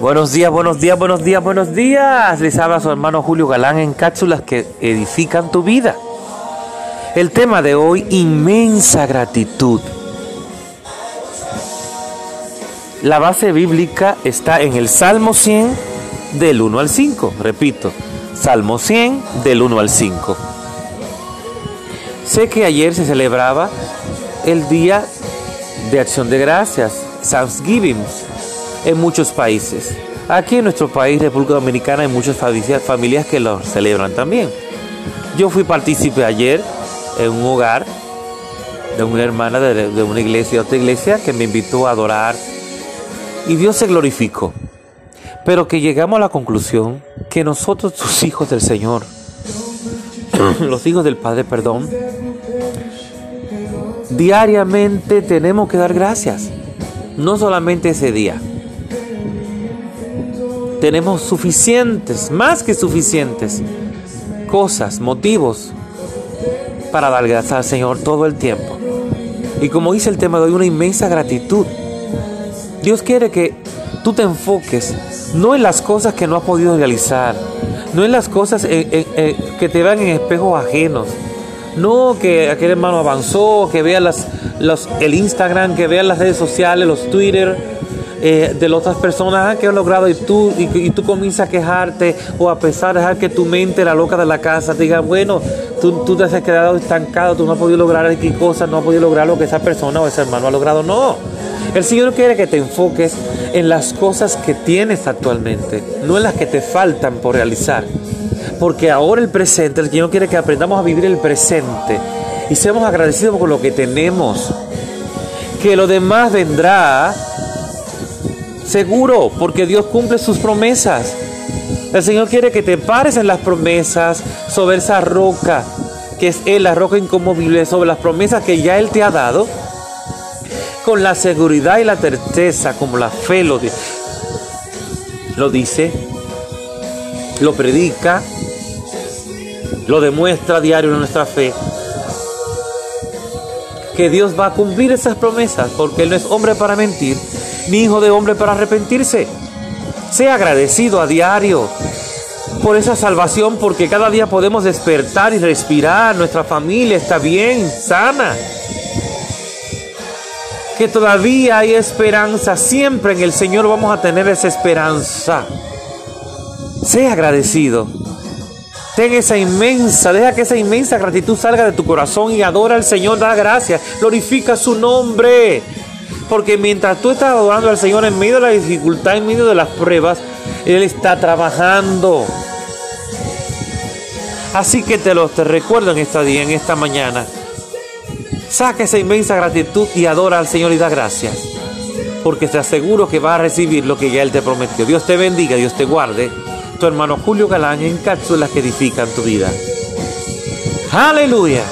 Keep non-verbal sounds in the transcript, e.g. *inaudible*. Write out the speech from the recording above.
Buenos días, buenos días, buenos días, buenos días. Les habla su hermano Julio Galán en cápsulas que edifican tu vida. El tema de hoy, inmensa gratitud. La base bíblica está en el Salmo 100 del 1 al 5. Repito, Salmo 100 del 1 al 5. Sé que ayer se celebraba el Día de Acción de Gracias, Thanksgiving, en muchos países. Aquí en nuestro país, República Dominicana, hay muchas familias que lo celebran también. Yo fui partícipe ayer en un hogar de una hermana de, una iglesia, otra iglesia, que me invitó a adorar. Y Dios se glorificó. Pero que llegamos a la conclusión que nosotros, sus hijos del Señor, *coughs* los hijos del Padre, perdón, diariamente tenemos que dar gracias. No solamente ese día. Tenemos suficientes, más que suficientes, cosas, motivos para gracias al Señor todo el tiempo. Y como dice el tema de hoy, una inmensa gratitud. Dios quiere que tú te enfoques no en las cosas que no has podido realizar, no en las cosas eh, eh, eh, que te vean en espejos ajenos, no que aquel hermano avanzó, que vea el Instagram, que vea las redes sociales, los Twitter eh, de las otras personas ah, que han logrado y tú, y, tú comienzas a quejarte o a pesar de dejar que tu mente, la loca de la casa, te diga, bueno, tú, tú te has quedado estancado, tú no has podido lograr X cosas, no has podido lograr lo que esa persona o ese hermano ha logrado. No. El Señor quiere que te enfoques en las cosas que tienes actualmente, no en las que te faltan por realizar. Porque ahora el presente, el Señor quiere que aprendamos a vivir el presente y seamos agradecidos por lo que tenemos. Que lo demás vendrá seguro, porque Dios cumple sus promesas. El Señor quiere que te pares en las promesas sobre esa roca, que es Él, la roca inconmovible, sobre las promesas que ya Él te ha dado, con la seguridad y la certeza, como la fe lo, lo dice, lo predica, lo demuestra a diario en nuestra fe, que Dios va a cumplir esas promesas, porque Él no es hombre para mentir, ni hijo de hombre para arrepentirse. Sea agradecido a diario por esa salvación, porque cada día podemos despertar y respirar, nuestra familia está bien, sana. Que todavía hay esperanza, siempre en el Señor vamos a tener esa esperanza. Sea agradecido. Ten esa inmensa, deja que esa inmensa gratitud salga de tu corazón y adora al Señor, da gracias, glorifica su nombre. Porque mientras tú estás adorando al Señor en medio de la dificultad, en medio de las pruebas, Él está trabajando. Así que te lo te recuerdo en esta día, en esta mañana. Saca esa inmensa gratitud y adora al Señor y da gracias. Porque te aseguro que vas a recibir lo que ya Él te prometió. Dios te bendiga, Dios te guarde tu hermano Julio Galán en cápsulas que edifican tu vida. Aleluya.